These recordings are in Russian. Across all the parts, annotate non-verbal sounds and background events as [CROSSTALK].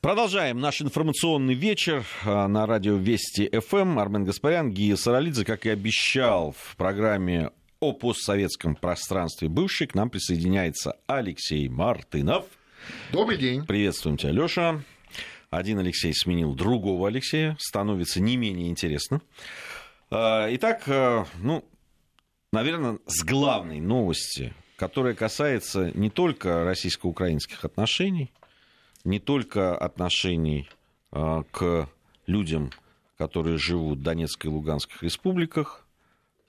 Продолжаем наш информационный вечер а, на радио Вести ФМ. Армен Гаспарян, Гия Саралидзе, как и обещал в программе о постсоветском пространстве бывший, к нам присоединяется Алексей Мартынов. Добрый день. Приветствуем тебя, Леша. Один Алексей сменил другого Алексея, становится не менее интересно. А, итак, а, ну, наверное, с главной новости, которая касается не только российско-украинских отношений, не только отношений а, к людям, которые живут в Донецкой и Луганских республиках,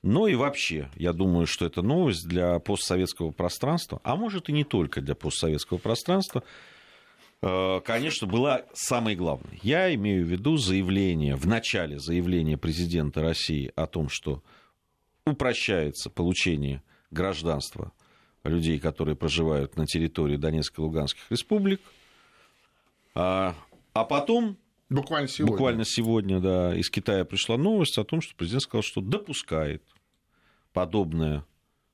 но и вообще, я думаю, что это новость для постсоветского пространства, а может и не только для постсоветского пространства, а, конечно, была самой главной. Я имею в виду заявление, в начале заявления президента России о том, что упрощается получение гражданства людей, которые проживают на территории Донецкой и Луганских республик – а, а потом Буквально сегодня. Буквально сегодня, да, из Китая пришла новость о том, что президент сказал, что допускает подобное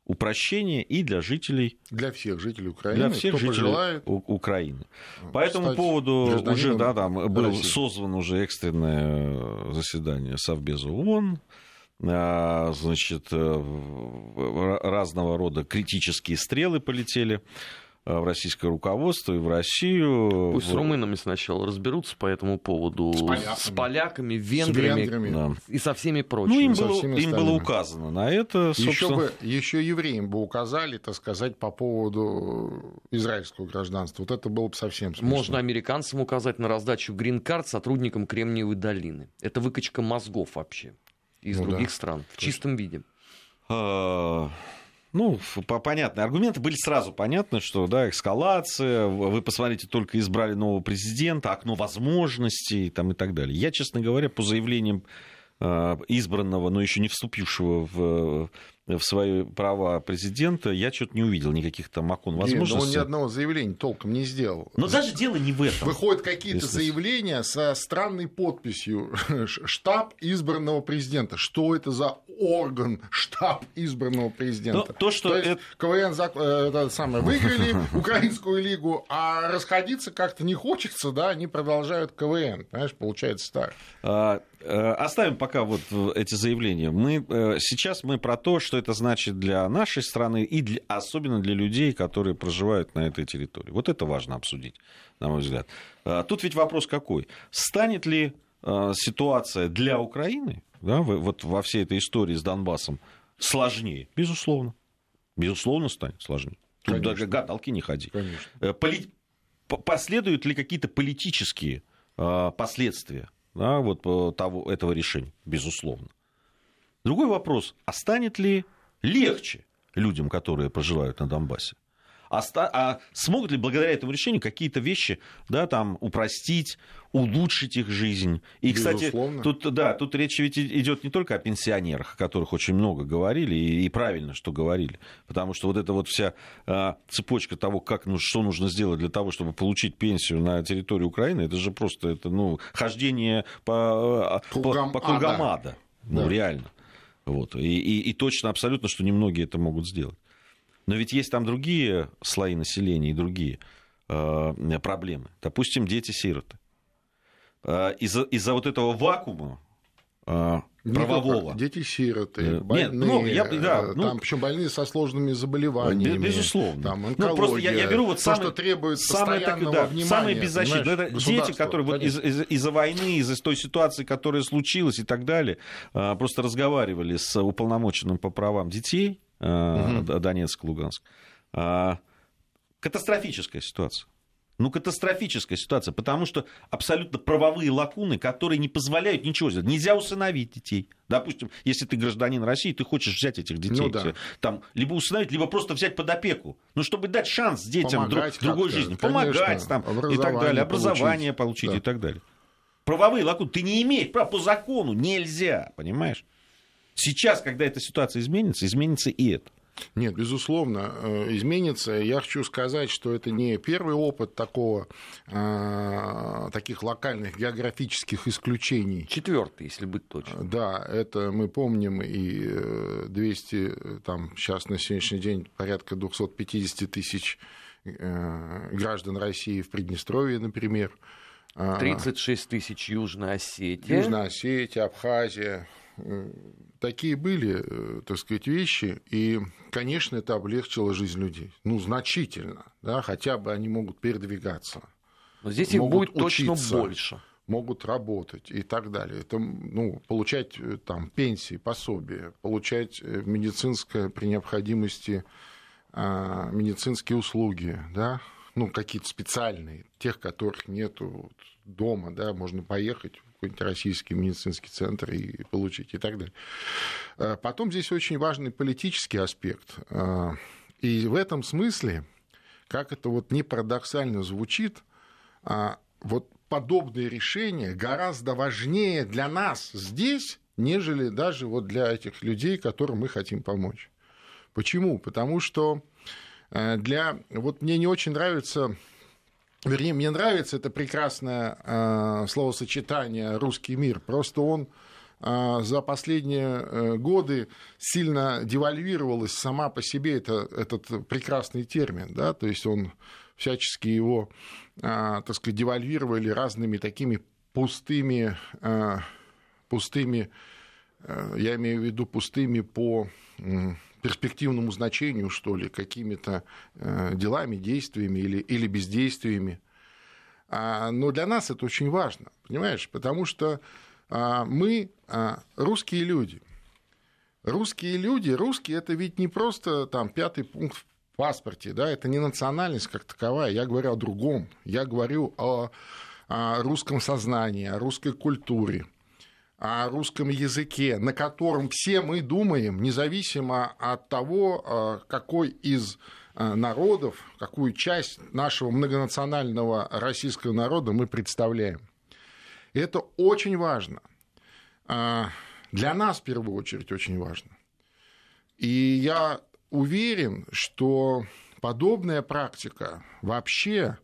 упрощение и для жителей... Для всех жителей Украины, для всех жителей пожелает. Украины. По этому поводу уже да, там было созвано уже экстренное заседание Совбеза ООН, а, значит, э, разного рода критические стрелы полетели Э, в российское руководство и в Россию. Пусть с румынами сначала разберутся по этому поводу. С поляками, с поляками венграми, с венграми. Да. и со всеми прочими. Ну, им, было, им было указано на это. Собственно... Еще, бы, еще евреям бы указали, так сказать, по поводу израильского гражданства. Вот это было бы совсем смешно. Можно американцам указать на раздачу грин-карт сотрудникам Кремниевой долины. Это выкачка мозгов вообще из ну, других да. стран в чистом виде. Ну, понятно. Аргументы были сразу понятны, что, да, эскалация, вы посмотрите, только избрали нового президента, окно возможностей там, и так далее. Я, честно говоря, по заявлениям а, избранного, но еще не вступившего в в свои права президента, я что-то не увидел никаких там окон возможностей. Но он ни одного заявления толком не сделал. Но даже дело не в этом. Выходят какие-то заявления со странной подписью [LAUGHS] «Штаб избранного президента». Что это за орган штаб избранного президента? Но то, что то есть, это... КВН э, это самое, выиграли [LAUGHS] Украинскую лигу, а расходиться как-то не хочется, да, они продолжают КВН. Понимаешь, получается так. Э, оставим пока вот эти заявления. Мы, э, сейчас мы про то, что это значит для нашей страны и для, особенно для людей, которые проживают на этой территории. Вот это важно обсудить, на мой взгляд. А, тут ведь вопрос какой? Станет ли ситуация для Украины, да, вот во всей этой истории с Донбассом, сложнее? Безусловно. Безусловно, станет сложнее. Тут Конечно. даже гадалки не ходи. Конечно. Э, поли... Последуют ли какие-то политические последствия да, вот, э, того, этого решения? Безусловно. Другой вопрос, а станет ли легче людям, которые проживают на Донбассе? А, а смогут ли благодаря этому решению какие-то вещи да, там, упростить, улучшить их жизнь? И, кстати, тут, да, тут речь ведь идет не только о пенсионерах, о которых очень много говорили, и, и правильно, что говорили. Потому что вот эта вот вся а, цепочка того, как, ну, что нужно сделать для того, чтобы получить пенсию на территории Украины, это же просто это, ну, хождение по, Кругом по, по кругам ада. Ну, да. реально. Вот. И, и, и точно абсолютно, что немногие это могут сделать. Но ведь есть там другие слои населения и другие э, проблемы. Допустим, дети-сироты. Э, из-за, из-за вот этого вакуума э, правового. Дети-сироты, э, больные, Нет, ну, я, да, ну, там, причем больные со сложными заболеваниями. Безусловно. Там, онкология, ну, просто я, я беру вот самое, то, что требует самое, так, да, внимания. Самые беззащитные. Это дети, которые вот из, из, из-за войны, из-за той ситуации, которая случилась и так далее, просто разговаривали с уполномоченным по правам детей угу. Донецк, Луганск. А, катастрофическая ситуация. Ну, катастрофическая ситуация, потому что абсолютно правовые лакуны, которые не позволяют ничего сделать. Нельзя усыновить детей. Допустим, если ты гражданин России, ты хочешь взять этих детей. Ну, да. там, либо усыновить, либо просто взять под опеку. Ну, чтобы дать шанс детям друг, другой жизни. Помогать там, и так далее. Образование получить, получить да. и так далее. Правовые лакуны. Ты не имеешь права по закону. Нельзя, понимаешь? Сейчас, когда эта ситуация изменится, изменится и это. Нет, безусловно, э, изменится. Я хочу сказать, что это не первый опыт такого, э, таких локальных географических исключений. Четвертый, если быть точным. Да, это мы помним и 200, э, там сейчас на сегодняшний день порядка 250 тысяч граждан России в Приднестровье, например, 36 тысяч Южная Осетия. Южная Осетия, Абхазия. Такие были, так сказать, вещи, и, конечно, это облегчило жизнь людей. Ну, значительно, да, хотя бы они могут передвигаться. Но здесь их будет учиться. точно больше могут работать и так далее. Это, ну, получать э, там, пенсии, пособия, получать э, медицинское при необходимости а, медицинские услуги, да, ну, какие-то специальные, тех, которых нету дома, да, можно поехать какой-нибудь российский медицинский центр и получить и так далее. А потом здесь очень важный политический аспект. А, и в этом смысле, как это вот не парадоксально звучит, вот подобные решения гораздо важнее для нас здесь, нежели даже вот для этих людей, которым мы хотим помочь. Почему? Потому что э, для... Вот мне не очень нравится Вернее, мне нравится это прекрасное э, словосочетание «русский мир». Просто он э, за последние годы сильно девальвировалась сама по себе это, этот прекрасный термин. Да? То есть он всячески его, а, так сказать, девальвировали разными такими пустыми, а, пустыми, а, я имею в виду пустыми по перспективному значению, что ли, какими-то делами, действиями или, или бездействиями. Но для нас это очень важно, понимаешь, потому что мы русские люди. Русские люди, русские это ведь не просто там пятый пункт паспорте, да, это не национальность как таковая, я говорю о другом, я говорю о, о русском сознании, о русской культуре, о русском языке, на котором все мы думаем, независимо от того, а, какой из а, народов, какую часть нашего многонационального российского народа мы представляем. Это очень важно. А, для нас, в первую очередь, очень важно. И я уверен, что подобная практика вообще,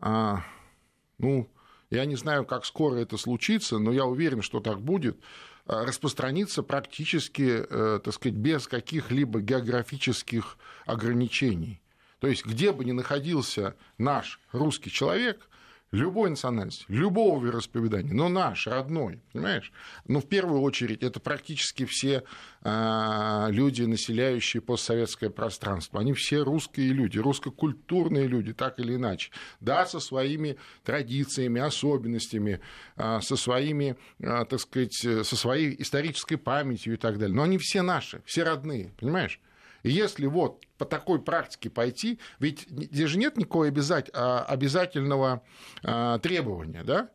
ну, я не знаю, как скоро это случится, но я уверен, что так будет, а, распространится практически, э, так сказать, без каких-либо географических ограничений. То есть, где бы ни находился наш русский человек, любой национальности, любого вероисповедания, но наш, родной, понимаешь? Но в первую очередь это практически все э, люди, населяющие постсоветское пространство. Они все русские люди, русско-культурные люди, так или иначе. Да, со своими традициями, особенностями, э, со своими, э, так сказать, со своей исторической памятью и так далее. Но они все наши, все родные, понимаешь? Если вот по такой практике пойти, ведь здесь же нет никакого а, обязательного а, требования, да?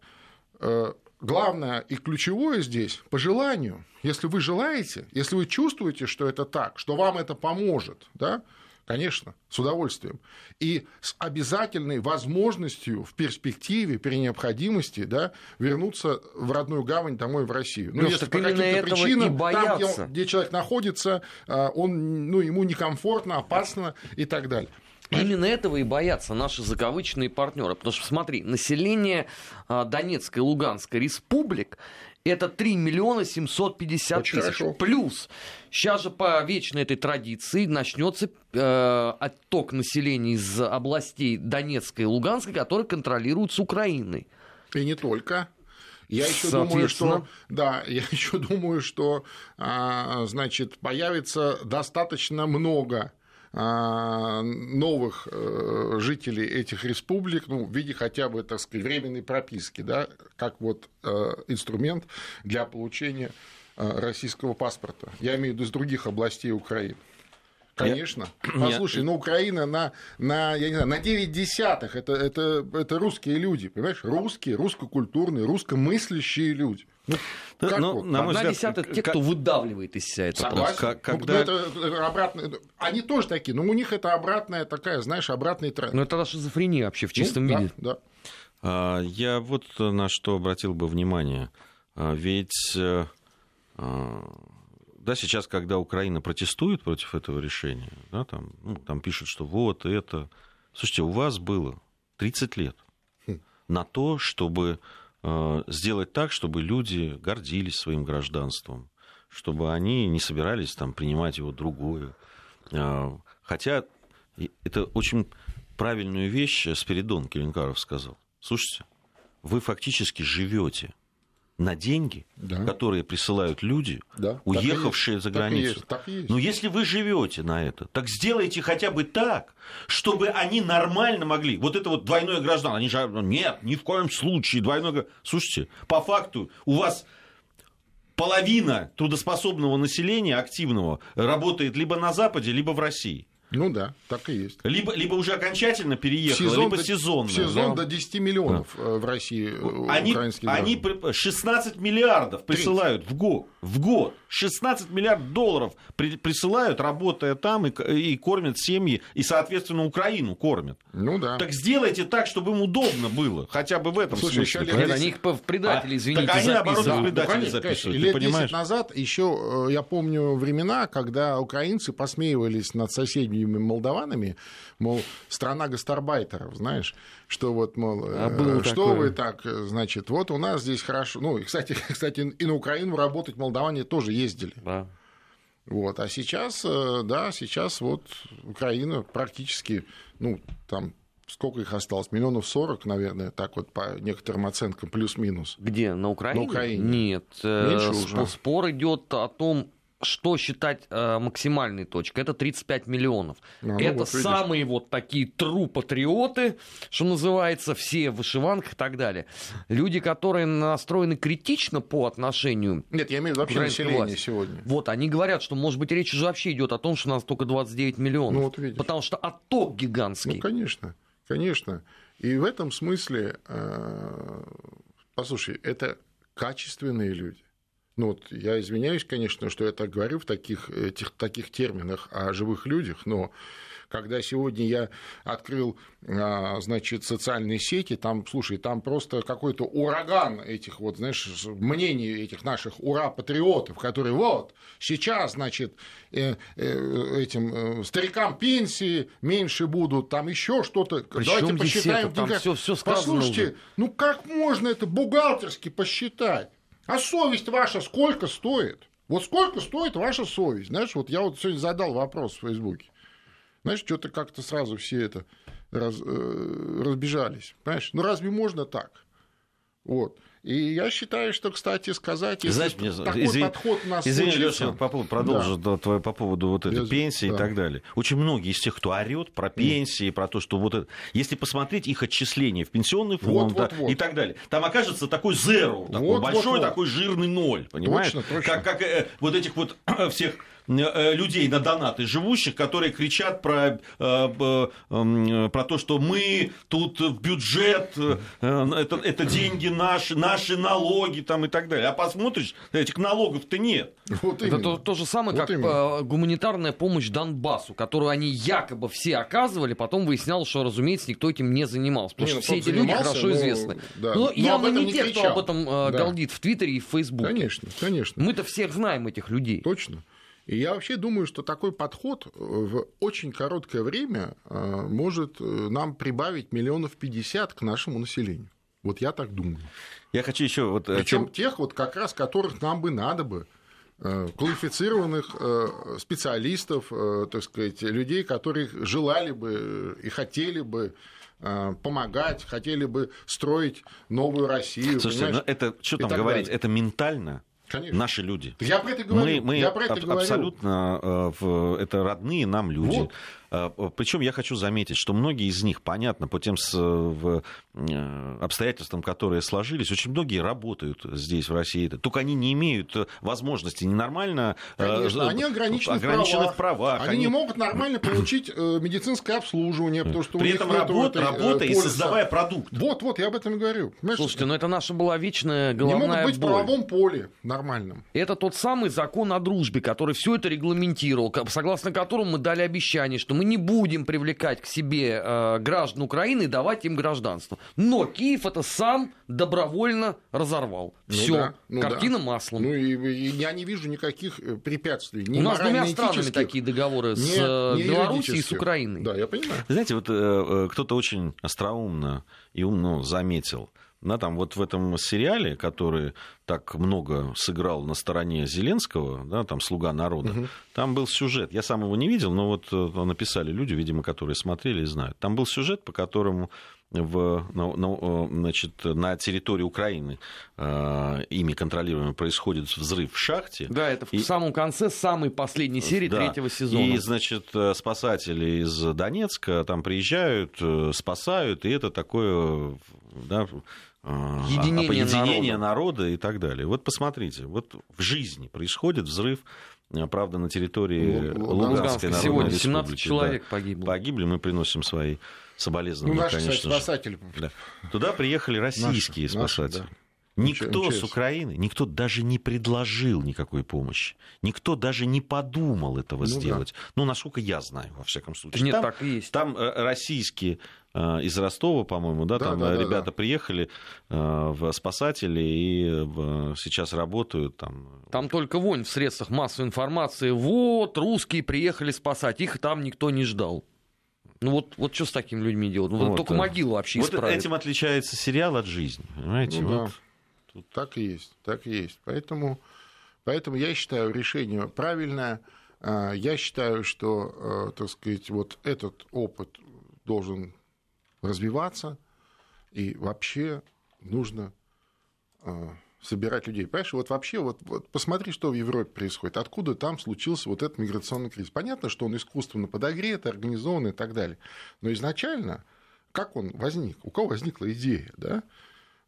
Э, главное и ключевое здесь по желанию. Если вы желаете, если вы чувствуете, что это так, что вам это поможет, да, Конечно, с удовольствием. И с обязательной возможностью в перспективе, при необходимости, да, вернуться в родную гавань домой в Россию. Ну, если по каким-то причинам, там, где, где человек находится, а, он, ну, ему некомфортно, опасно и так далее. Именно этого и боятся наши закавычные партнеры. Потому что, смотри, население а, Донецкой и Луганской республик это 3 миллиона 750 Очень тысяч. Хорошо. Плюс, сейчас же по вечной этой традиции начнется э, отток населения из областей Донецкой и Луганской, которые контролируются Украиной. И не только. Я еще думаю, что да, [LAUGHS] я еще думаю, что а, значит появится достаточно много новых э, жителей этих республик, ну, в виде хотя бы, так сказать, временной прописки, да, как вот э, инструмент для получения э, российского паспорта. Я имею в виду из других областей Украины. Конечно. Я... [CLEARS THROAT] Послушай, я... ну Украина на, на, я не знаю, на 9 десятых это, это, это русские люди, понимаешь? Русские, русско-культурные, русско-мыслящие люди. Ну, как ну, вот? на мой Одна взгляд, десятая те, кто выдавливает из себя это Согласен. Как, ну, когда... ну, это обратно... Они тоже такие, но у них это обратная такая, знаешь, обратный тренд. Ну, это шизофрения вообще в чистом ну, виде. Да, да. А, я вот на что обратил бы внимание. А, ведь э, а, да, сейчас, когда Украина протестует против этого решения, да, там, ну, там пишут, что вот это... Слушайте, у вас было 30 лет хм. на то, чтобы Э, сделать так, чтобы люди гордились своим гражданством, чтобы они не собирались там принимать его другое. Э, хотя это очень правильную вещь Спиридон Келенкаров сказал. Слушайте, вы фактически живете на деньги, да. которые присылают люди, да. уехавшие так за границу. Так так есть. Но если вы живете на это, так сделайте хотя бы так, чтобы они нормально могли. Вот это вот двойное гражданство, они же нет, ни в коем случае двойное. Слушайте, по факту у вас половина трудоспособного населения активного работает либо на Западе, либо в России. Ну да, так и есть. Либо, либо уже окончательно переехало, сезон либо до, сезонно. сезон да? до 10 миллионов да. Э, в России э, они, они 16 миллиардов присылают 30. в год. В год. 16 миллиардов долларов при, присылают, работая там, и, и кормят семьи, и, соответственно, Украину кормят. Ну да. Так сделайте так, чтобы им удобно было, хотя бы в этом Слушай, смысле. Еще они их в предатели, а, извините, Так они, наоборот, в предатели ну, конечно, записывают, Лет понимаешь? 10 назад еще, э, я помню времена, когда украинцы посмеивались над соседними молдаванами, мол, страна гастарбайтеров, знаешь, что вот, мол, а было что такое. вы так, значит, вот у нас здесь хорошо, ну, и, кстати, [LAUGHS] кстати, и на Украину работать молдаване тоже ездили. Да. Вот, а сейчас, э, да, сейчас вот Украина практически, ну, там сколько их осталось? Миллионов сорок, наверное, так вот по некоторым оценкам, плюс-минус. Где? На Украине? На Украине. Нет. Э, Меньше уже. Спор идет о том, что считать э, максимальной точкой? Это 35 миллионов. А, ну, это вот самые вот такие тру-патриоты, что называется, все в вышиванках и так далее. Люди, которые настроены критично по отношению... Нет, я имею в виду вообще население власти. сегодня. Вот, они говорят, что, может быть, речь уже вообще идет о том, что у нас только 29 миллионов. Ну, вот видишь. Потому что отток гигантский. Ну, конечно, конечно. И в этом смысле, э, послушай, это качественные люди. Ну, вот я извиняюсь, конечно, что я так говорю в таких, этих, таких терминах о живых людях, но когда сегодня я открыл, а, значит, социальные сети, там, слушай, там просто какой-то ураган этих вот, знаешь, мнений этих наших ура-патриотов, которые вот, сейчас, значит, э, э, этим э, старикам пенсии меньше будут, там еще что-то. Давайте посчитаем. Там все, все Послушайте, уже. ну как можно это бухгалтерски посчитать? А совесть ваша сколько стоит? Вот сколько стоит ваша совесть? Знаешь, вот я вот сегодня задал вопрос в Фейсбуке. Знаешь, что-то как-то сразу все это раз, э, разбежались. Понимаешь? Ну разве можно так? Вот. И я считаю, что, кстати, сказать, если Знаешь, мне, такой извини, подход нас Извини, случится... Леша, по поводу, продолжу да. твой, по поводу вот этой я, пенсии да. и так далее. Очень многие из тех, кто орет про пенсии, mm. про то, что вот это... Если посмотреть их отчисления в пенсионный фонд вот, вот, вот. и так далее, там окажется такой zero, такой вот, большой вот, такой жирный ноль, понимаешь? Точно, точно. Как, как э, вот этих вот [CLEARS THROAT] всех людей на донаты живущих, которые кричат про, э, про то, что мы тут в бюджет, э, это, это деньги наши, наши налоги там и так далее. А посмотришь, этих налогов-то нет. Вот это то, то же самое, вот как именно. гуманитарная помощь Донбассу, которую они якобы все оказывали, потом выяснялось, что, разумеется, никто этим не занимался. Потому не, что ну, все эти люди хорошо но, известны. Да. Но, но явно не, не те, кто об этом да. галдит в Твиттере и в Фейсбуке. Конечно, конечно. Мы-то всех знаем этих людей. Точно. И я вообще думаю, что такой подход в очень короткое время э, может э, нам прибавить миллионов пятьдесят к нашему населению. Вот я так думаю. Я хочу еще вот. Э, Причем тем... тех вот как раз, которых нам бы надо бы квалифицированных специалистов, так сказать, людей, которые желали бы и хотели бы помогать, хотели бы строить новую Россию. Слушайте, ну это что там говорить, далее. это ментально Конечно. наши люди. Я про это говорю. Мы, мы я про это аб- говорю. абсолютно э, это родные нам люди. Вот. А, Причем я хочу заметить, что многие из них, понятно, по тем э, обстоятельствам, которые сложились, очень многие работают здесь, в России. Только они не имеют возможности ненормально... Э, Конечно, они ограничены, ограничены в правах. Они, они не могут нормально получить э, медицинское обслуживание, потому что При этом работа, работа и создавая продукт. Вот, вот, я об этом и говорю. Понимаешь? Слушайте, ну это наша была вечная головная Не могут быть боль. в правовом поле нормальном. Это тот самый закон о дружбе, который все это регламентировал, согласно которому мы дали обещание, что мы мы не будем привлекать к себе э, граждан Украины и давать им гражданство. Но Киев это сам добровольно разорвал. Ну Все, да, ну картина да. маслом. Ну и, и я не вижу никаких э, препятствий. Ни У нас с двумя странами такие договоры, не, с э, не Белоруссией и с Украиной. Да, я понимаю. Знаете, вот э, кто-то очень остроумно и умно заметил, да, там вот в этом сериале, который так много сыграл на стороне Зеленского, да, там «Слуга народа», угу. там был сюжет, я сам его не видел, но вот написали люди, видимо, которые смотрели и знают. Там был сюжет, по которому в, на, на, значит, на территории Украины э, ими контролируемой происходит взрыв в шахте. Да, это и... в самом конце самой последней серии да. третьего сезона. И, значит, спасатели из Донецка там приезжают, спасают, и это такое да, Единение объединение народа. народа и так далее. Вот посмотрите, вот в жизни происходит взрыв правда, на территории Луганской Народной Сегодня 17 Республики. человек да, погибло. Погибли, мы приносим свои соболезнования, ну, наши, конечно кстати, спасатели. Да. Туда приехали российские наши, спасатели. Наши, да. Никто МЧС. с Украины, никто даже не предложил никакой помощи. Никто даже не подумал этого ну, сделать. Да. Ну, насколько я знаю, во всяком случае. Нет, там, так и есть. Там э, российские э, из Ростова, по-моему, да, да там да, ребята да. приехали э, в спасатели и сейчас работают там. Там только вонь в средствах массовой информации. Вот, русские приехали спасать, их там никто не ждал. Ну вот, вот что с такими людьми делать? Ну, вот, только могилу вообще вот исправить. этим отличается сериал от жизни. Понимаете? Ну, вот. да. Тут так и есть, так и есть. Поэтому, поэтому я считаю решение правильное. А, я считаю, что, э, так сказать, вот этот опыт должен развиваться, и вообще нужно а, собирать людей. Понимаешь, вот вообще, вот, вот посмотри, что в Европе происходит, откуда там случился вот этот миграционный кризис. Понятно, что он искусственно подогрет, организован и так далее, но изначально как он возник, у кого возникла идея, да?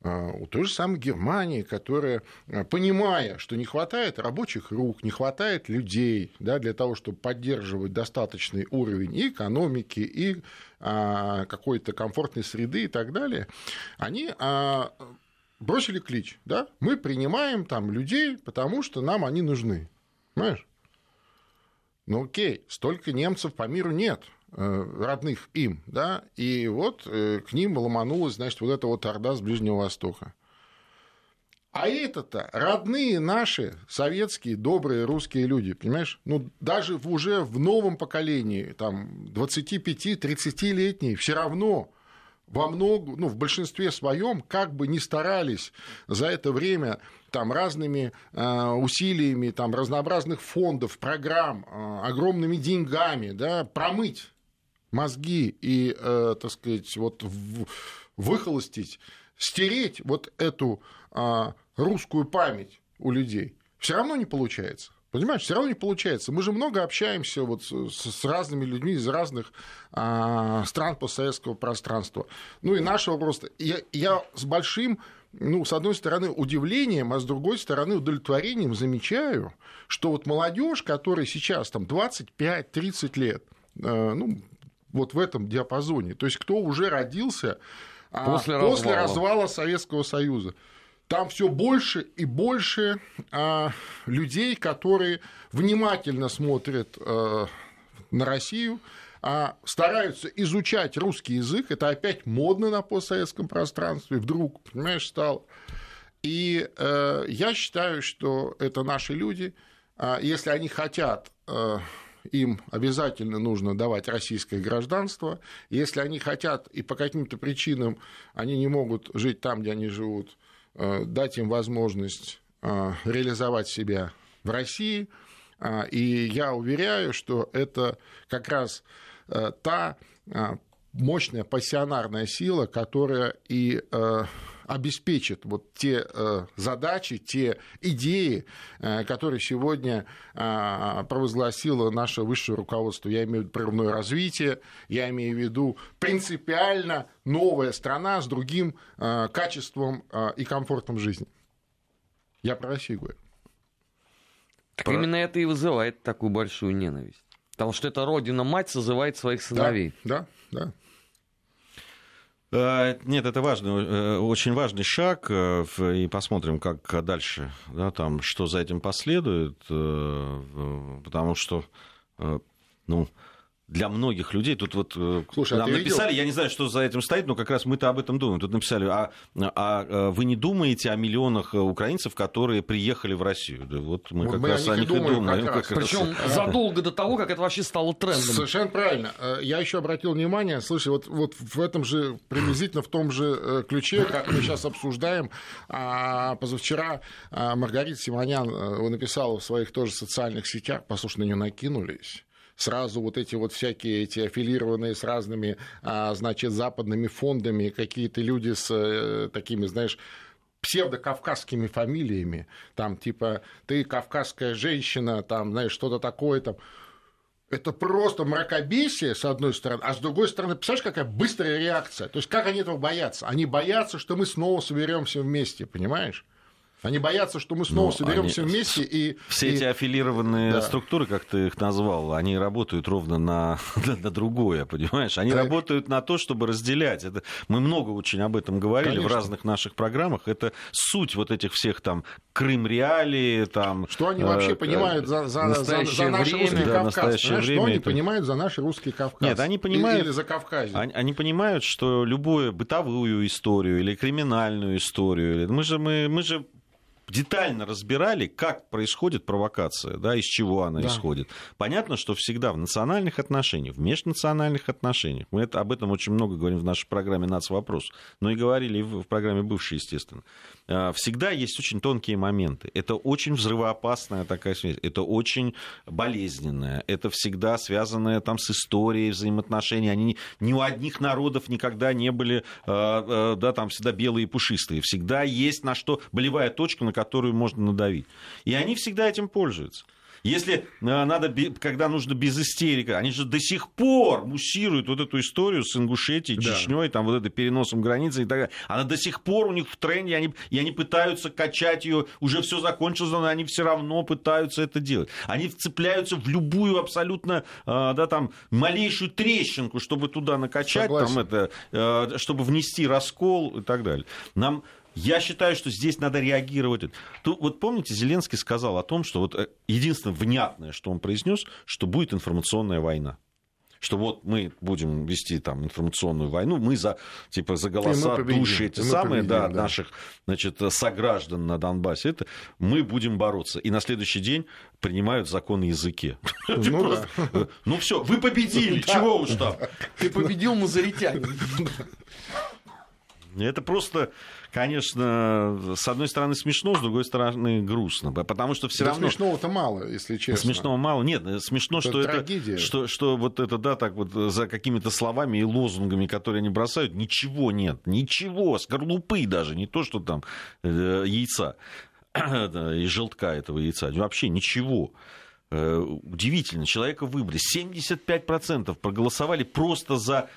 А, у той же самой Германии, которая, а, понимая, что не хватает рабочих рук, не хватает людей да, для того, чтобы поддерживать достаточный уровень и экономики, и а, какой-то комфортной среды и так далее, они бросили клич, да, мы принимаем там людей, потому что нам они нужны, понимаешь? Ну окей, столько немцев по миру нет, родных им, да, и вот э, к ним ломанулась, значит, вот эта вот орда с Ближнего Востока. А это-то родные наши советские добрые русские люди, понимаешь? Ну, даже в, уже в новом поколении, там, 25-30-летние, все равно во много, ну, в большинстве своем, как бы ни старались за это время там, разными э, усилиями там, разнообразных фондов, программ, э, огромными деньгами да, промыть мозги и, э, так сказать, вот выхолостить, стереть вот эту э, русскую память у людей, все равно не получается. Понимаешь, все равно не получается. Мы же много общаемся вот с, с разными людьми из разных а, стран постсоветского пространства. Ну и нашего просто. Я, я с большим, ну, с одной стороны, удивлением, а с другой стороны, удовлетворением замечаю, что вот молодежь, которая сейчас там 25-30 лет, э, ну, вот в этом диапазоне. То есть кто уже родился а, после, после развала. развала Советского Союза. Там все больше и больше а, людей, которые внимательно смотрят а, на Россию, а, стараются изучать русский язык. Это опять модно на постсоветском пространстве. Вдруг, понимаешь, стало. И э, я считаю, что это наши люди. А, если они хотят э, им обязательно нужно давать российское гражданство. Если они хотят и по каким-то причинам они не могут жить там, где они живут, э, дать им возможность э, реализовать себя в России. А, и я уверяю, что это как раз э, та мощная пассионарная сила, которая и обеспечит вот те э, задачи, те идеи, э, которые сегодня э, провозгласило наше высшее руководство. Я имею в виду прерывное развитие, я имею в виду принципиально новая страна с другим качеством и комфортом жизни. Я про Россию говорю. Так про... именно это и вызывает такую большую ненависть. Потому что это родина-мать созывает своих сыновей. Да, да, да. Э, нет, это важный, э, очень важный шаг, э, и посмотрим, как дальше, да, там, что за этим последует, потому что, ну, для многих людей. Тут вот э, Слушай, а нам а написали, видел? я не знаю, что за этим стоит, но как раз мы-то об этом думаем. Тут написали, а, а, а вы не думаете о миллионах украинцев, которые приехали в Россию? Да вот мы, вот как мы раз о них и думаем. Как как Причем раз... задолго до того, как это вообще стало трендом. Совершенно правильно. Э, я еще обратил внимание, слушай, вот, вот в этом же, приблизительно в том же э, ключе, как мы сейчас обсуждаем, а, позавчера Маргарита Симонян написала в своих тоже социальных сетях, послушай, на нее накинулись сразу вот эти вот всякие эти аффилированные с разными, а, значит, западными фондами какие-то люди с э, такими, знаешь, псевдокавказскими фамилиями, там типа ты кавказская женщина, там, знаешь, что-то такое там. Это просто мракобесие, с одной стороны, а с другой стороны, представляешь, какая быстрая реакция? То есть, как они этого боятся? Они боятся, что мы снова соберемся вместе, понимаешь? Они боятся, что мы снова ну, соберемся они... вместе и... Все и... эти аффилированные да. структуры, как ты их назвал, они работают ровно [LAUGHS] на, на другое, понимаешь? Они да. работают на то, чтобы разделять. Это... Мы много очень об этом говорили Конечно. в разных наших программах. Это суть вот этих всех там Крым-реалии, там... Что они вообще э, понимают за, за, за, за наш время, русский да, Кавказ? Настоящее время что они это... понимают за наш русский Кавказ? Нет, они понимают... Или, или за Кавказ? Они, они понимают, что любую бытовую историю или криминальную историю... Или... Мы же, мы, мы же детально разбирали, как происходит провокация, да, из чего она да. исходит. Понятно, что всегда в национальных отношениях, в межнациональных отношениях, мы это, об этом очень много говорим в нашей программе «Нацвопрос», но и говорили в, в программе «Бывшие», естественно. А, всегда есть очень тонкие моменты. Это очень взрывоопасная такая связь, это очень болезненная, это всегда связанное там с историей взаимоотношений. Они ни у одних народов никогда не были, а, а, да, там всегда белые и пушистые. Всегда есть на что болевая точка, на которую можно надавить. И они всегда этим пользуются. Если э, надо, когда нужно без истерики, они же до сих пор муссируют вот эту историю с Ингушетией, да. Чечней, там вот это переносом границы и так далее. Она до сих пор у них в тренде, они, и они пытаются качать ее, уже все закончилось, но они все равно пытаются это делать. Они вцепляются в любую абсолютно, э, да, там, малейшую трещинку, чтобы туда накачать, там, это, э, чтобы внести раскол и так далее. Нам я считаю, что здесь надо реагировать. Тут, вот помните, Зеленский сказал о том, что вот э, единственное внятное, что он произнес, что будет информационная война что вот мы будем вести там информационную войну, мы за, типа, за голоса, победим, души эти самые, победим, да, да, наших, значит, сограждан на Донбассе, это мы будем бороться. И на следующий день принимают закон о языке. Ну, [LAUGHS] э, ну все, вы победили, чего уж там. Ты победил, мазаритянин. Это просто, конечно, с одной стороны смешно, с другой стороны грустно, потому что все да равно... Смешного-то мало, если честно. Смешного мало, нет, смешно, это что трагедия. это, что, что вот это, да, так вот за какими-то словами и лозунгами, которые они бросают, ничего нет, ничего, скорлупы даже, не то, что там э, яйца [CLEARS THROAT] и желтка этого яйца, вообще ничего э, удивительно, человека выбрали. 75% проголосовали просто за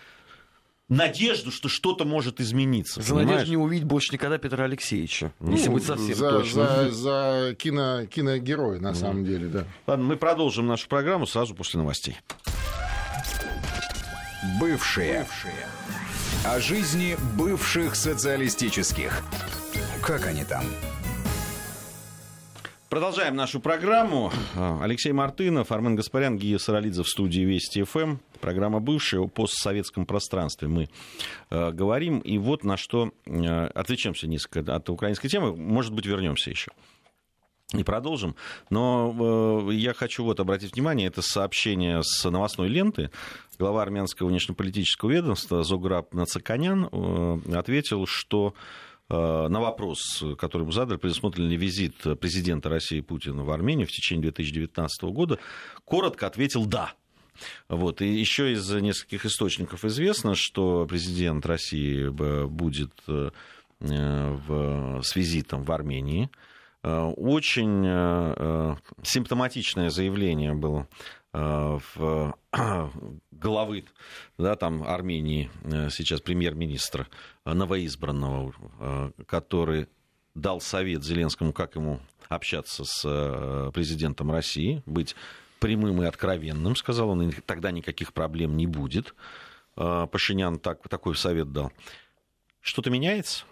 надежду, что что-то может измениться. За понимаешь? надежду не увидеть больше никогда Петра Алексеевича, ну, если быть совсем за, точно. За, за кино, киногероя, на mm. самом деле, да. Ладно, мы продолжим нашу программу сразу после новостей. Бывшие. Бывшие. О жизни бывших социалистических. Как они там? Продолжаем нашу программу. Алексей Мартынов, Армен Гаспарян, Гия Саралидзе в студии Вести ФМ. Программа бывшая о постсоветском пространстве мы э, говорим. И вот на что э, отвлечемся несколько от украинской темы. Может быть, вернемся еще. И продолжим. Но э, я хочу вот обратить внимание, это сообщение с новостной ленты. Глава армянского внешнеполитического ведомства Зограб Нацаканян э, ответил, что Э, на вопрос, который ему задали, предусмотрен ли визит президента России Путина в Армению в течение 2019 года, коротко ответил «да». Вот. И еще из нескольких источников известно, что президент России будет э, в, с визитом в Армении. Э, очень симптоматичное заявление было в [CLEARS THROAT] главы да, там, Армении, сейчас премьер-министра новоизбранного, э, который дал совет Зеленскому, как ему общаться с э, президентом России, быть прямым и откровенным, сказал он, и тогда никаких проблем не будет. Э, Пашинян так, такой совет дал. Что-то меняется?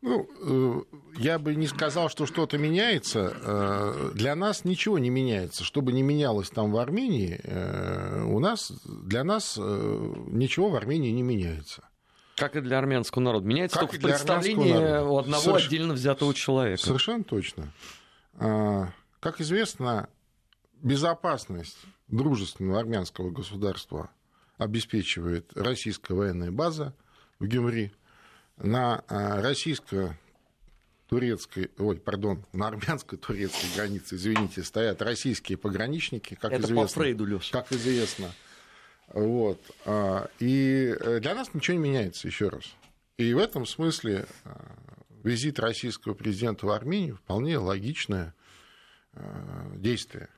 Ну, я бы не сказал, что что-то меняется. Для нас ничего не меняется. Что бы ни менялось там в Армении, у нас, для нас ничего в Армении не меняется. Как и для армянского народа. Меняется как только в представлении у одного Соверш... отдельно взятого человека. Совершенно точно. А, как известно, безопасность дружественного армянского государства обеспечивает российская военная база в Гюмри. На а, российско турецкой, ой, пардон, на армянско-турецкой границе, извините, стоят российские пограничники, как Это известно. по Фрейду. Как известно. Вот. А, и для нас ничего не меняется, еще раз. И в этом смысле а, визит российского президента в Армению вполне логичное действие.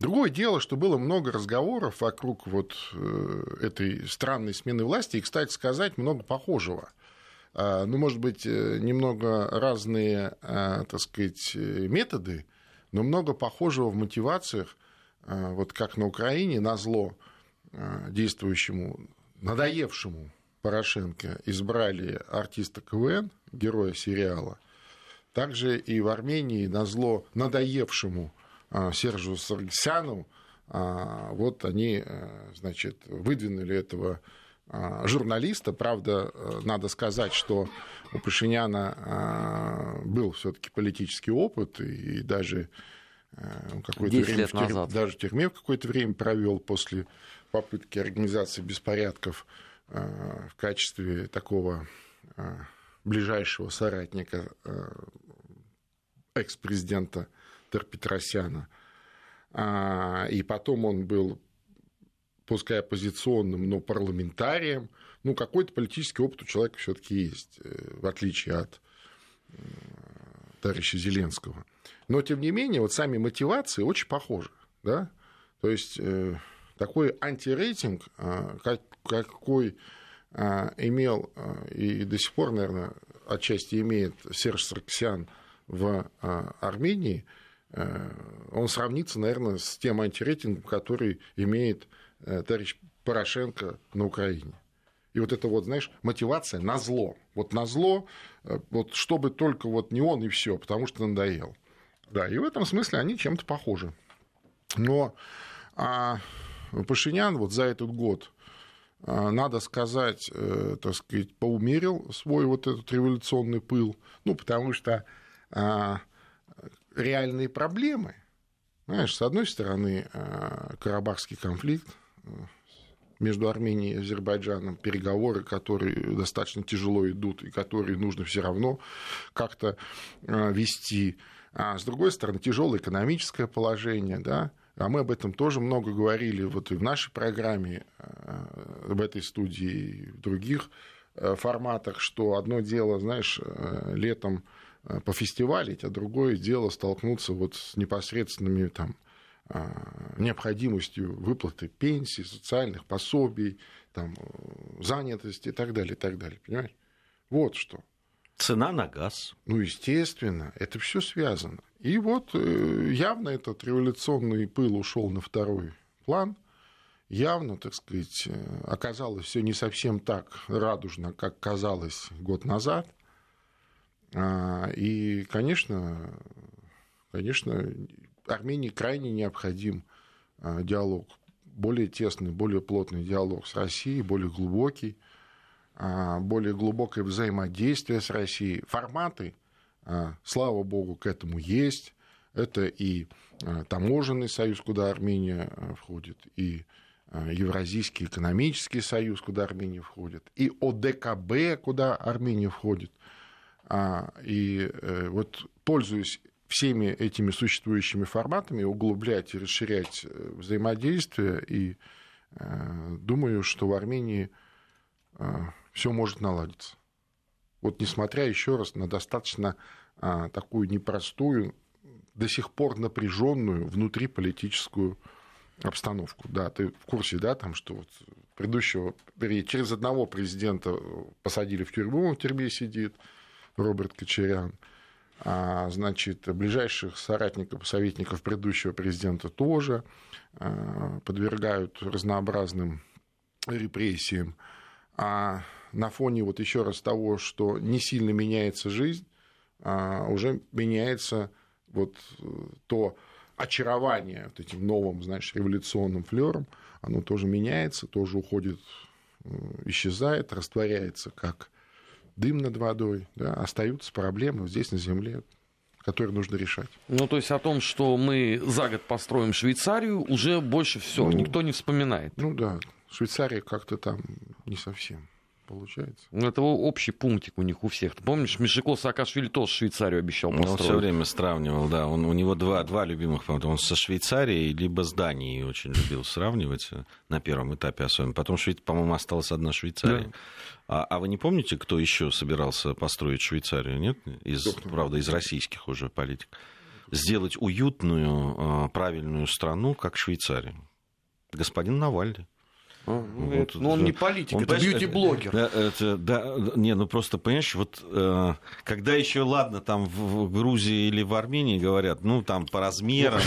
Другое дело, что было много разговоров вокруг вот э, этой странной смены власти, и, кстати сказать, много похожего. Ну, может быть, э, немного разные, так сказать, методы, но много похожего в мотивациях, вот как на Украине, на зло действующему, надоевшему Порошенко. Избрали артиста КВН, героя сериала, также и в Армении на зло надоевшему а, Сержу Саргсяну, а, вот они, э, значит, выдвинули этого а, журналиста. Правда, э, надо сказать, что у Пашиняна был все-таки политический опыт, и даже э, какое-то время в тюрьме, даже в тюрьме какое-то время провел после попытки организации беспорядков Э, в качестве такого э, ближайшего соратника э, экс-президента Терпетросяна. А, и потом он был, пускай оппозиционным, но парламентарием. Ну, какой-то политический опыт у человека все-таки есть, в отличие от товарища Зеленского. Но, тем не менее, вот сами мотивации очень похожи. Да? То есть такой антирейтинг, как какой имел и до сих пор, наверное, отчасти имеет Серж Сарксян в Армении, он сравнится, наверное, с тем антирейтингом, который имеет э, товарищ Порошенко на Украине. И вот это вот, знаешь, мотивация на зло. Вот на зло, э, вот чтобы только вот не он и все, потому что надоел. Да, и в этом смысле они чем-то похожи. Но а, Пашинян вот за этот год а, надо сказать, э, так сказать, поумерил свой вот этот революционный пыл, ну, потому что а, реальные проблемы, знаешь, с одной стороны, а, Карабахский конфликт э, между Арменией и Азербайджаном, переговоры, которые достаточно тяжело идут и которые нужно все равно как-то вести. А с другой стороны, тяжелое экономическое положение, да, а мы об этом тоже много говорили вот и в нашей программе, э, в этой студии, и в других э, форматах, что одно дело, знаешь, э, летом пофестивалить, а другое дело столкнуться вот с непосредственными там, необходимостью выплаты пенсий, социальных пособий, там, занятости и так далее, и так далее. Понимаешь? Вот что. Цена на газ. Ну, естественно, это все связано. И вот э, явно этот революционный пыл ушел на второй план. Явно, так сказать, э, оказалось все не совсем так радужно, как казалось год назад. А, и, конечно, конечно, Армении крайне необходим а, диалог, более тесный, более плотный диалог с Россией, более глубокий. А, более глубокое взаимодействие с Россией. Форматы, слава богу, к этому есть. Это и таможенный союз, куда Армения входит, и Евразийский экономический союз, куда Армения входит, и ОДКБ, куда Армения входит. И э, вот пользуясь всеми этими существующими форматами, углублять и расширять э, взаимодействие, и э, думаю, что в Армении все может наладиться. Вот несмотря еще раз на достаточно а, такую непростую, до сих пор напряженную внутриполитическую обстановку. Да, ты в курсе, да, там, что вот предыдущего, через одного президента посадили в тюрьму, он в тюрьме сидит, Роберт Кочерян. А, значит, ближайших соратников, советников предыдущего президента тоже а, подвергают разнообразным репрессиям. А на фоне вот еще раз того, что не сильно меняется жизнь, а уже меняется вот э, то очарование вот этим новым, знаешь, революционным флером, оно тоже меняется, тоже уходит, э, исчезает, растворяется как дым над водой, да, остаются проблемы здесь на Земле, которые нужно решать. Ну, то есть о том, что мы за год построим Швейцарию, уже больше все, ну, никто не вспоминает. Ну да, Швейцария как-то там не совсем получается. Ну, это общий пунктик у них у всех. Ты помнишь, Мишико Саакашвили тоже Швейцарию обещал построить. Он все время сравнивал, да. Он, у него два, два любимых, он со Швейцарией либо с Данией очень любил сравнивать на первом этапе особенно. Потом, по-моему, осталась одна Швейцария. Да. А, а вы не помните, кто еще собирался построить Швейцарию? Нет? Из, правда, из российских уже политиков. Сделать уютную, а, правильную страну, как Швейцария. Господин Навальный. Ну, вот, ну, он не политик, он, это бьюти-блогер. Да, это, да, не, ну просто, понимаешь, вот э, когда еще, ладно, там в, в Грузии или в Армении говорят, ну, там по размерам,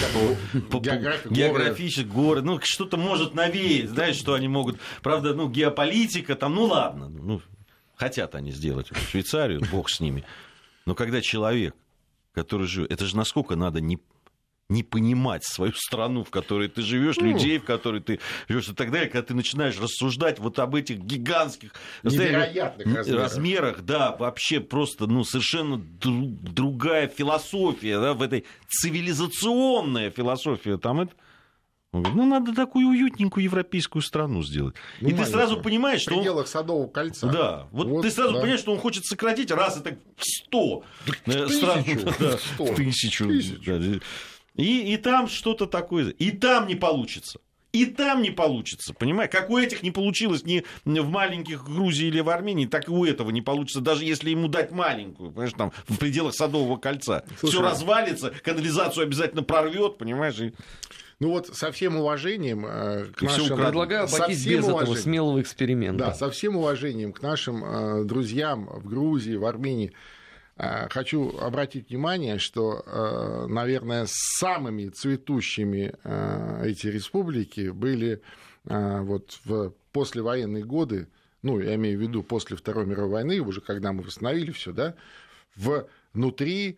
ну, по, по, географически, горы, ну, что-то может навеять, знаешь, что они могут, правда, ну, геополитика, там, ну, ладно, ну, хотят они сделать Швейцарию, бог с ними, но когда человек, который живет, это же насколько надо не не понимать свою страну, в которой ты живешь, ну, людей, в которой ты живешь и так далее, когда ты начинаешь рассуждать вот об этих гигантских невероятных размерах. размерах, да, вообще просто, ну, совершенно другая философия, да, в этой цивилизационная философия, там это он говорит, ну, надо такую уютненькую европейскую страну сделать. Ну, и ты сразу понимаешь, что... В пределах он... Садового кольца. Да. Вот, вот ты сразу да. понимаешь, что он хочет сократить раз это в сто. В [LAUGHS] тысячу. тысячу. И, и там что-то такое. И там не получится. И там не получится, понимаешь? Как у этих не получилось ни в маленьких Грузии или в Армении, так и у этого не получится, даже если ему дать маленькую, понимаешь, там в пределах Садового кольца. Все развалится, канализацию обязательно прорвет, понимаешь? И... Ну вот со всем уважением э, к и нашим... Предлагаю обойтись без уважением, этого смелого эксперимента. Да, со всем уважением к нашим э, друзьям в Грузии, в Армении. Э, хочу обратить внимание, что, э, наверное, самыми цветущими э, эти республики были вот в послевоенные годы, ну, я имею в виду после Второй мировой войны, уже когда мы восстановили все, да, внутри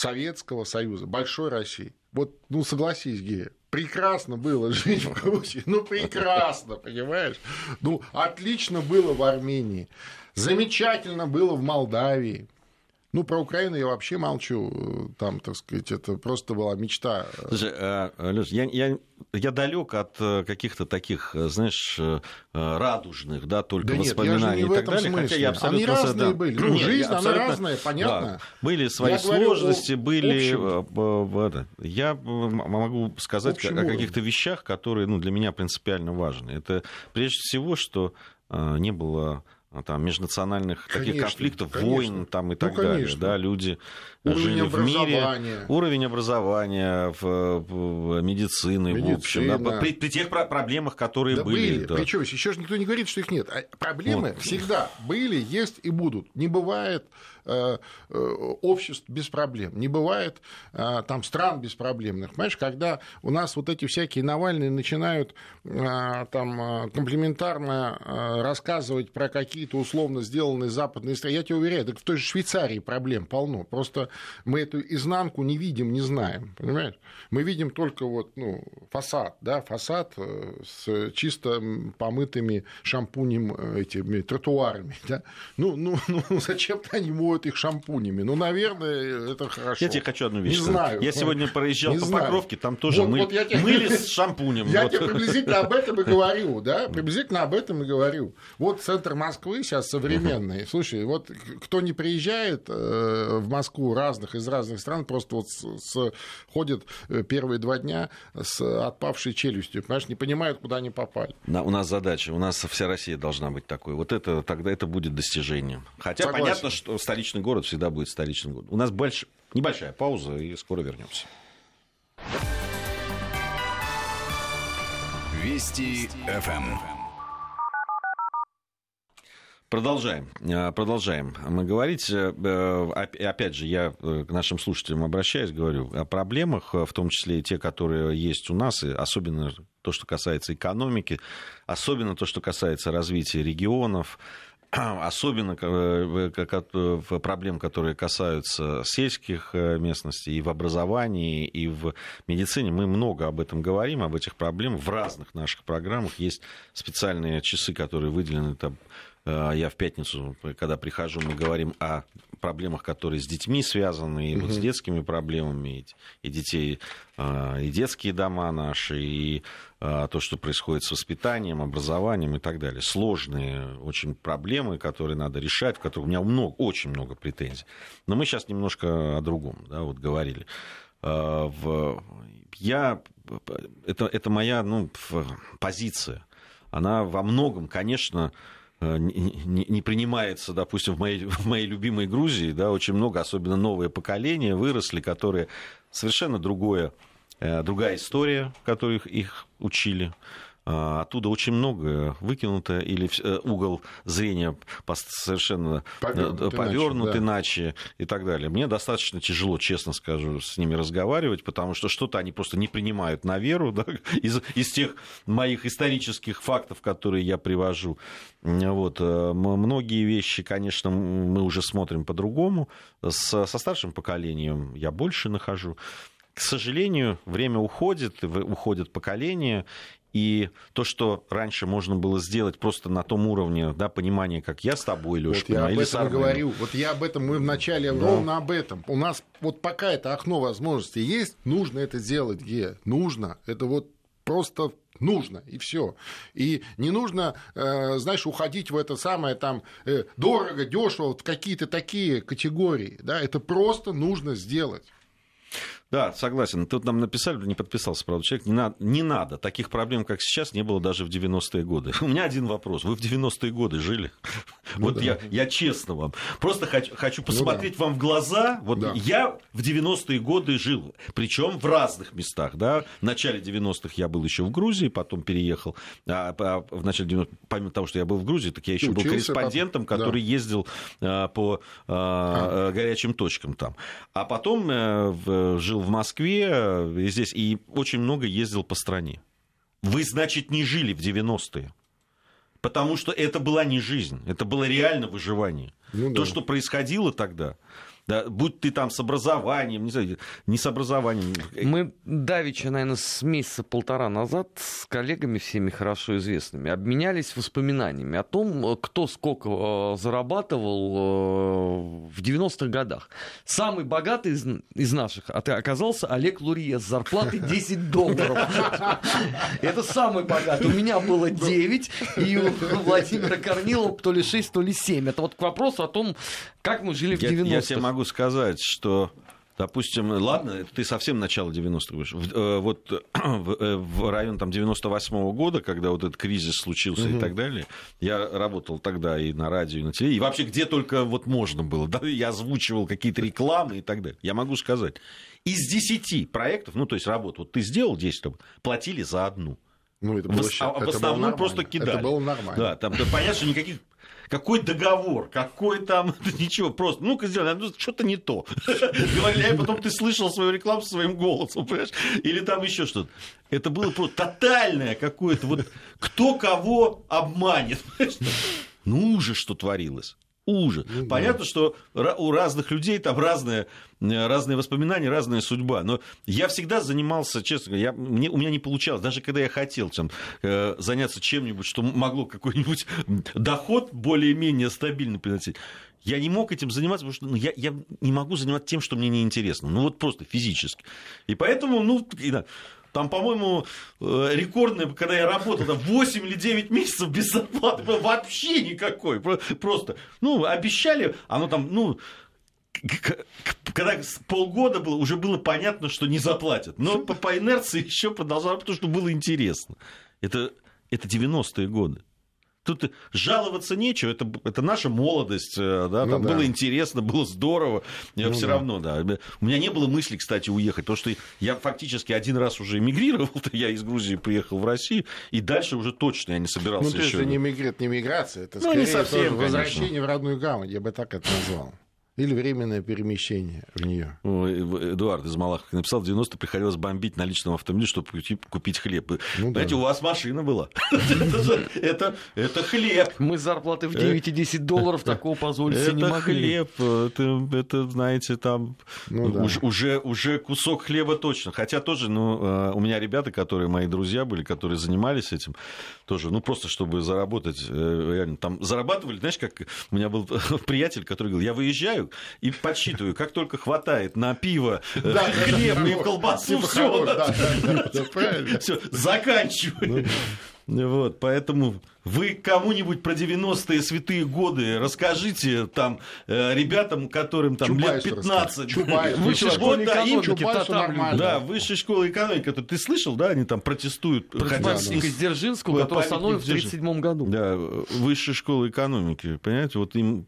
Советского Союза, большой России. Вот, ну, согласись, Гея, прекрасно было [LAUGHS] жить в Грузии, ну, прекрасно, понимаешь? Ну, отлично было в Армении. Замечательно было в Молдавии. Ну, про Украину я вообще молчу. Там, так сказать, это просто была мечта. Слушай, а, Леш, я, я, я далек от э, каких-то таких, э, знаешь, э, радужных, да, только да воспоминаний нет, и так далее. Смысле. Хотя я абсолютно... Они разные да. были. [CLEARS THROAT] Ну, жизнь, я, она разная, понятно. Да. Были свои я сложности, были... Общем. Я могу сказать о, о каких-то вещах, которые ну, для меня принципиально важны. Это прежде всего, что не было там, межнациональных конечно, таких конфликтов, конечно. войн там, и так ну, далее. Да, люди уровень жили в мире. Уровень образования, в, медицины, Медицина. в общем. Да, при, при тех проблемах, которые да были. были. Да. Причем еще же никто не говорит, что их нет. А проблемы вот. всегда были, есть и будут. Не бывает Э, э, обществ без проблем, не бывает э, там стран беспроблемных. Понимаешь, когда у нас вот эти всякие Навальные начинают там комплементарно рассказывать про какие-то условно сделанные западные страны, я тебе уверяю, так в той же Швейцарии проблем полно. Просто мы эту изнанку не видим, не знаем, понимаешь? Мы видим только вот, ну, фасад, да, фасад с чисто помытыми шампунем этими тротуарами, да. Ну, ну, [LAUGHS] ну зачем-то [LAUGHS] они моют их шампунями. Ну, наверное, это хорошо. Я тебе хочу одну вещь Не знаю. Я сегодня проезжал не по знаю. Покровке, там тоже вот, мы... вот тебе... мыли с шампунем. Я вот. тебе приблизительно об этом и говорю, да, приблизительно об этом и говорю. Вот центр Москвы сейчас современный. Слушай, вот кто не приезжает э, в Москву разных, из разных стран, просто вот с, с, ходят э, первые два дня с отпавшей челюстью, понимаешь, не понимают, куда они попали. Да, у нас задача, у нас вся Россия должна быть такой. Вот это тогда это будет достижением. Хотя Согласен. понятно, что столичный город всегда будет столичным городом. У нас больш... небольшая пауза, и скоро вернемся. Вести ФМ. Продолжаем, э, продолжаем мы говорить. Э, э, опять же, я к нашим слушателям обращаюсь, говорю о проблемах, в том числе и те, которые есть у нас, и особенно то, что касается экономики, особенно то, что касается развития регионов, [CLEARS THROAT] особенно проблем, которые касаются сельских местностей и в образовании, и в медицине. Мы много об этом говорим, об этих проблемах. В разных наших программах есть специальные часы, которые выделены там, я в пятницу, когда прихожу, мы говорим о проблемах, которые с детьми связаны, и вот с детскими проблемами, и детей, э, и детские дома наши, и э, то, что происходит с воспитанием, образованием и так далее. Сложные очень проблемы, которые надо решать, в которых у меня много, очень много претензий. Но мы сейчас немножко о другом, да, вот говорили. Я, это, это моя ну, позиция. Она во многом, конечно, Э, не, не принимается, допустим, в моей, [LAUGHS] в моей любимой Грузии, да, очень много, особенно новое поколение, выросли, которые совершенно другое, э, другая история, которую их учили, оттуда очень много выкинуто, или э, угол зрения совершенно повернут, повернут иначе, иначе да. и так далее. Мне достаточно тяжело, честно скажу, с ними разговаривать, потому что что-то они просто не принимают на веру [LAUGHS] да, из, из тех моих исторических фактов, которые я привожу. Вот. Э, многие вещи, конечно, мы уже смотрим по-другому. Со, со старшим поколением я больше нахожу. К сожалению, время уходит, уходит поколение, и то, что раньше можно было сделать просто на том уровне да, понимания, как я с тобой, Леша, вот я об этом и говорю. Вот я об этом, мы вначале да. ровно об этом. У нас вот пока это окно возможностей есть, нужно это сделать где? Нужно. Это вот просто нужно, и все. И не нужно, э, знаешь, уходить в это самое там э, дорого, дешево, в какие-то такие категории. Да? Это просто нужно сделать. Да, согласен. Тут нам написали, не подписался, правда, человек, не надо, не надо. Таких проблем, как сейчас, не было даже в 90-е годы. [LAUGHS] У меня один вопрос. Вы в 90-е годы жили? [LAUGHS] Ну, вот да. я, я честно вам. Просто хочу, хочу посмотреть ну, да. вам в глаза. Вот да. я в 90-е годы жил. Причем в разных местах. Да? В начале 90-х я был еще в Грузии, потом переехал. А, а, в начале 90-х, помимо того, что я был в Грузии, так я еще был корреспондентом, потом... который да. ездил а, по а, а. горячим точкам там. А потом а, жил в Москве, э, здесь, и очень много ездил по стране. Вы, значит, не жили в 90-е. Потому что это была не жизнь, это было реально выживание. Ну, да. То, что происходило тогда, да, будь ты там с образованием, не знаю, не с образованием. Мы давеча, наверное, с месяца полтора назад с коллегами всеми хорошо известными обменялись воспоминаниями о том, кто сколько э, зарабатывал э, в 90-х годах. Самый богатый из, из наших оказался Олег Лурье с зарплатой [LAUGHS] 10 долларов. Это самый богатый. У меня было 9, и у Владимира Корнилова то ли 6, то ли 7. Это вот к вопросу о том, как мы жили в 90-х. Я тебе могу сказать, что Допустим, ладно, ты совсем начало 90-х будешь. Э, вот [CLEARS THROAT] в, э, в район там, 98-го года, когда вот этот кризис случился угу. и так далее, я работал тогда и на радио, и на телевидении, и вообще где только вот можно было. [LAUGHS] Да, я озвучивал какие-то рекламы и так далее. Я могу сказать, из 10 проектов, ну, то есть работ, вот ты сделал 10, платили за одну. Ну, это было, в, а, в основном просто кидали. Это было нормально. Да, там, да, понятно, что никаких какой договор, какой там, [LAUGHS] ничего, просто, ну-ка сделай, ну, что-то не то. [LAUGHS] Говорили, а потом ты слышал свою рекламу своим голосом, понимаешь? Или там еще что-то. Это было просто тотальное какое-то, вот кто кого обманет. [LAUGHS] Ну, уже что творилось ужас. Ну, Понятно, да. что у разных людей там разные, разные воспоминания, разная судьба. Но я всегда занимался, честно говоря, я, мне, у меня не получалось, даже когда я хотел там, э, заняться чем-нибудь, что могло какой-нибудь доход более-менее стабильно приносить. Я не мог этим заниматься, потому что ну, я, я не могу заниматься тем, что мне неинтересно. Ну вот просто физически. И поэтому, ну, там, по-моему, э, рекордное, когда я работал, там 8 или 9 месяцев без зарплаты, вообще никакой. Просто, ну, обещали, оно там, ну, когда полгода было, уже было понятно, что не заплатят. Но по, по инерции [LAUGHS] еще продолжало, потому что было интересно. Это, это 90-е годы. Тут жаловаться нечего, это, это наша молодость, э, да, ну, там да. было интересно, было здорово, ну, все да. равно, да. У меня не было мысли, кстати, уехать, потому что я фактически один раз уже эмигрировал, [LAUGHS] я из Грузии приехал в Россию, и дальше уже точно я не собирался ну, еще. Ну, это не, миграция, это ну, скорее не совсем, возвращение в родную гавань, я бы так это назвал. Или временное перемещение в нее. Эдуард из Малаховки написал, в 90 приходилось бомбить на личном автомобиле, чтобы купить хлеб. Ну, Знаете, да. у вас машина была. [LAUGHS] это, это хлеб. Мы зарплаты в 9 и 10 долларов такого позволить себе не могли. хлеб. Это, это, знаете, там ну, да. уже, уже, уже кусок хлеба точно. Хотя тоже, ну, э, у меня ребята, которые мои друзья были, которые занимались этим, тоже, ну, просто чтобы заработать, э, реально, там зарабатывали, знаешь, как у меня был [LAUGHS] приятель, который говорил, я выезжаю и подсчитываю, как только хватает на пиво, э, хлеб и колбасу, все, заканчиваю. Вот, поэтому вы кому-нибудь про 90-е святые годы расскажите там э, ребятам, которым там лет 15. Чубайс. Высшая школа экономики. Да, да, высшая школа экономики. Ты слышал, да, они там протестуют. Против памятника Дзержинского, который установлен в 1937 году. Да, высшая школа экономики. Понимаете, вот им...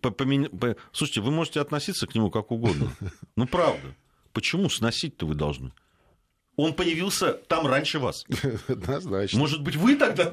Слушайте, вы можете относиться к нему как угодно. Ну, правда. Почему сносить-то вы должны? Он появился там раньше вас. [LAUGHS] Однозначно. Может быть, вы тогда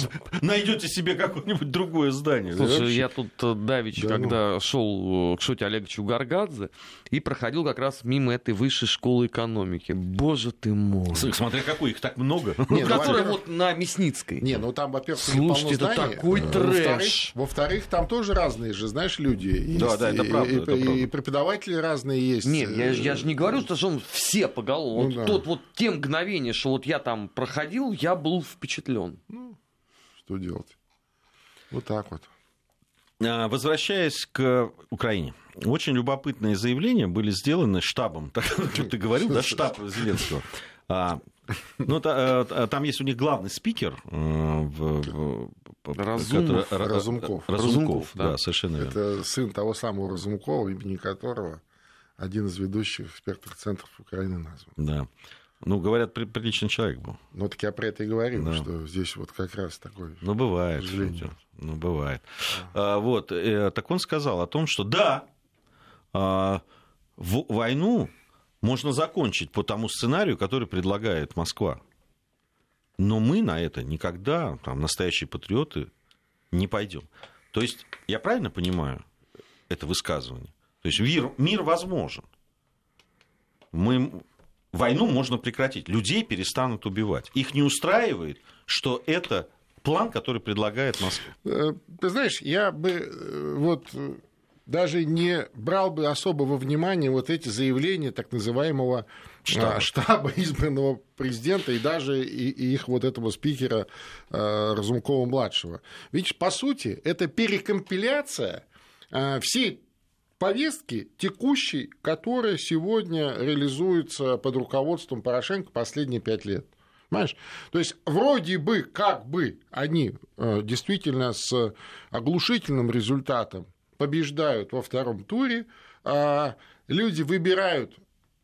[LAUGHS] найдете себе какое-нибудь другое здание. Слушай, я тут э, давич, да, когда ну. шел э, к Шоте Олеговичу Гаргадзе и проходил как раз мимо этой высшей школы экономики. Боже ты мой. Смотря какой, их так много. [LAUGHS] Не, ну, которая вот на Мясницкой. Не, ну там, во-первых, Слушайте, это такой трэш. Во-вторых, там тоже разные же, знаешь, люди. Да, да, это правда. И преподаватели разные есть. Нет, я же не говорю, что он все поголовно. Ну вот, те мгновения, что вот я там проходил, я был впечатлен. Ну, что делать? Вот так вот. А, возвращаясь к Украине. Очень любопытные заявления были сделаны штабом. [LAUGHS] Ты говорил, да, штаб Зеленского. А, ну, э, там есть у них главный спикер. Э, в, Разумов. Который, Разумков. Разумков, Разумков да. да, совершенно верно. Это сын того самого Разумкова, имени которого один из ведущих экспертных центров Украины назван. Да. Ну, говорят, приличный человек был. Ну, так я про это и говорил, да. что здесь вот как раз такой... Ну, бывает. Ну, бывает. Да. А, вот, э, так он сказал о том, что да, а, в, войну можно закончить по тому сценарию, который предлагает Москва. Но мы на это никогда, там, настоящие патриоты, не пойдем. То есть, я правильно понимаю это высказывание? То есть, мир, мир возможен. Мы войну можно прекратить. Людей перестанут убивать. Их не устраивает, что это план, который предлагает Москва. Э, ты знаешь, я бы э, вот э, даже не брал бы особо во внимание вот эти заявления так называемого штаба, штаба избранного президента и даже и, и их вот этого спикера Разумкова-младшего. Ведь, по сути, это перекомпиляция всей повестки текущей, которая сегодня реализуется под руководством Порошенко последние пять лет. Понимаешь? То есть вроде бы, как бы они э, действительно с оглушительным результатом побеждают во втором туре, а люди выбирают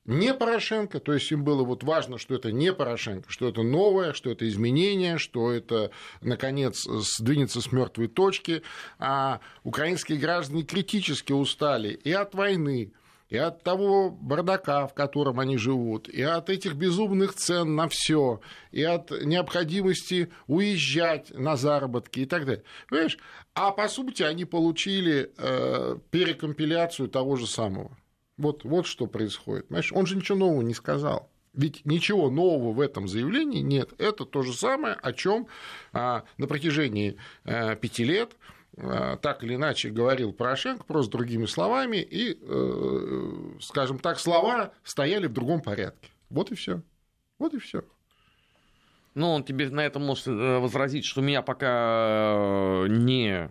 не Порошенко, то есть им было вот важно, что это не Порошенко, что это новое, что это изменение, что это, наконец, сдвинется с мертвой точки, а украинские граждане критически устали и от войны, и от того бардака, в котором они живут, и от этих безумных цен на все, и от необходимости уезжать на заработки и так далее. Понимаешь? А по сути они получили э, перекомпиляцию того же самого. Вот, вот что происходит. Понимаешь, он же ничего нового не сказал. Ведь ничего нового в этом заявлении нет. Это то же самое, о чем а, на протяжении а, пяти лет а, так или иначе говорил Порошенко, просто другими словами, и, э, скажем так, слова стояли в другом порядке. Вот и все. Вот и все. Ну, он тебе на это может э, возразить, что меня пока не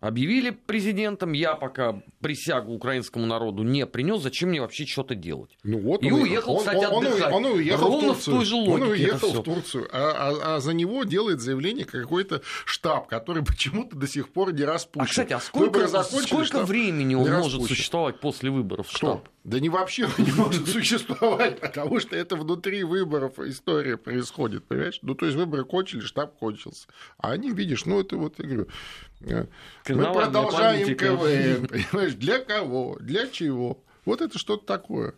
объявили президентом, я пока присягу украинскому народу не принес, зачем мне вообще что-то делать? Ну вот и он, уехал, он, кстати, он, отдыхать. Он, он уехал Ровно в, Турцию. в той же логике. Он уехал в Турцию, а, а, а за него делает заявление какой-то штаб, который [LAUGHS] почему-то до сих пор не распущен. А, кстати, а сколько, сколько времени он может существовать после выборов штаб? Кто? Да не вообще не может [LAUGHS] существовать, потому что это внутри выборов история происходит, понимаешь? Ну, то есть выборы кончились, штаб кончился. А они, видишь, ну, это вот, я говорю, э, мы продолжаем КВН, понимаешь, для кого, для чего? Вот это что-то такое.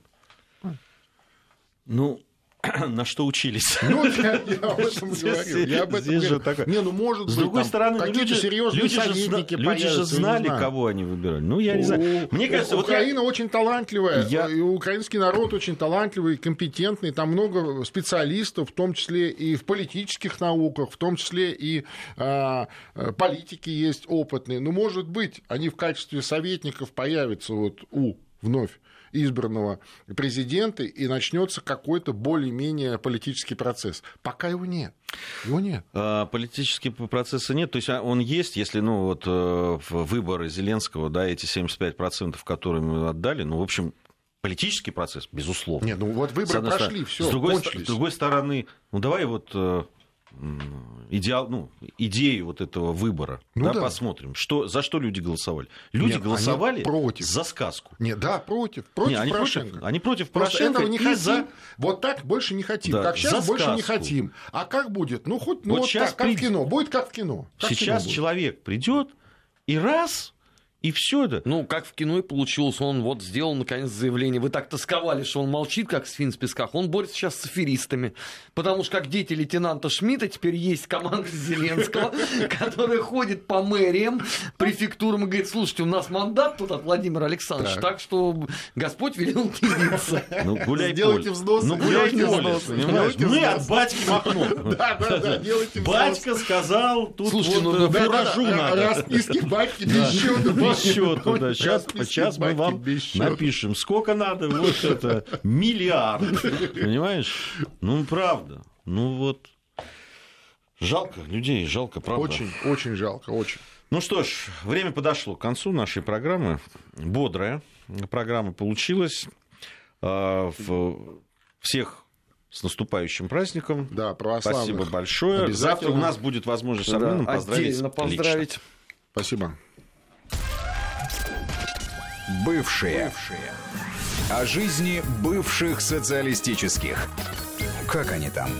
Ну, [CLEARS THROAT] на что учились. Ну, я, я [LAUGHS] об этом говорю. Я об этом Здесь же говорю. такое. Не, ну, может С быть, другой там стороны, ну, какие-то люди, серьезные люди, же, советники зна- люди же знали, кого они выбирали. Ну, я не знаю. Мне кажется, вот Украина очень талантливая, Я- и украинский народ очень талантливый, компетентный, там много специалистов, в том числе и в политических науках, в том числе и а, а, политики есть опытные. Ну, может быть, они в качестве советников появятся вот у вновь избранного президента, и начнется какой-то более-менее политический процесс. Пока его нет. Его нет. А, Политического процесса нет, то есть а, он есть, если ну вот э, выборы Зеленского, да, эти 75%, которые мы отдали, ну, в общем, политический процесс, безусловно. Нет, ну вот выборы прошли, все, с другой, ст- кончились. с другой стороны, ну давай вот э, идеал, ну, идею вот этого выбора, Ну да, да. посмотрим, что, за что люди голосовали. Люди Нет, голосовали против. за сказку. Нет, да, против, против Не, они Порошенко. против, они против Просто Порошенко этого не хотим. за Вот так больше не хотим. Да, как сейчас больше не сказку. хотим. А как будет? Ну, хоть ну, Вот вот щас так, как при- в кино. Будет как в кино. Как в кино Сейчас будет. человек придет и раз, и все это. Ну, как в кино и получилось, он вот сделал наконец заявление. Вы так тосковали, что он молчит, как свин в песках. Он борется сейчас с аферистами. Потому что, как дети лейтенанта Шмидта, теперь есть команда Зеленского, [LAUGHS] которая ходит по мэриям, префектурам и говорит, слушайте, у нас мандат тут от Владимира Александровича, Так. что Господь велел явиться. [LAUGHS] Ну, гуляй Сделайте поле. взносы, Ну, гуляй делайте делайте от взносы. батьки махнул. [LAUGHS] Да, да, да, делайте Батька сказал, тут Слушайте, вот ну, э, фуражу надо. Расписки батьки без счета. Без счета, да. Сейчас, сейчас мы вам напишем, сколько надо, вот это, миллиард. Понимаешь? Ну, правда. Ну, вот. Жалко людей, жалко, правда. Очень, очень жалко, очень. Ну что ж, время подошло к концу нашей программы. Бодрая программа получилась. А, Всех с наступающим праздником. Да, православных. Спасибо большое. Завтра у нас будет возможность с Арменом Да, поздравить. Отдельно лично. поздравить. Спасибо. Бывшие. О жизни бывших социалистических. Как они там?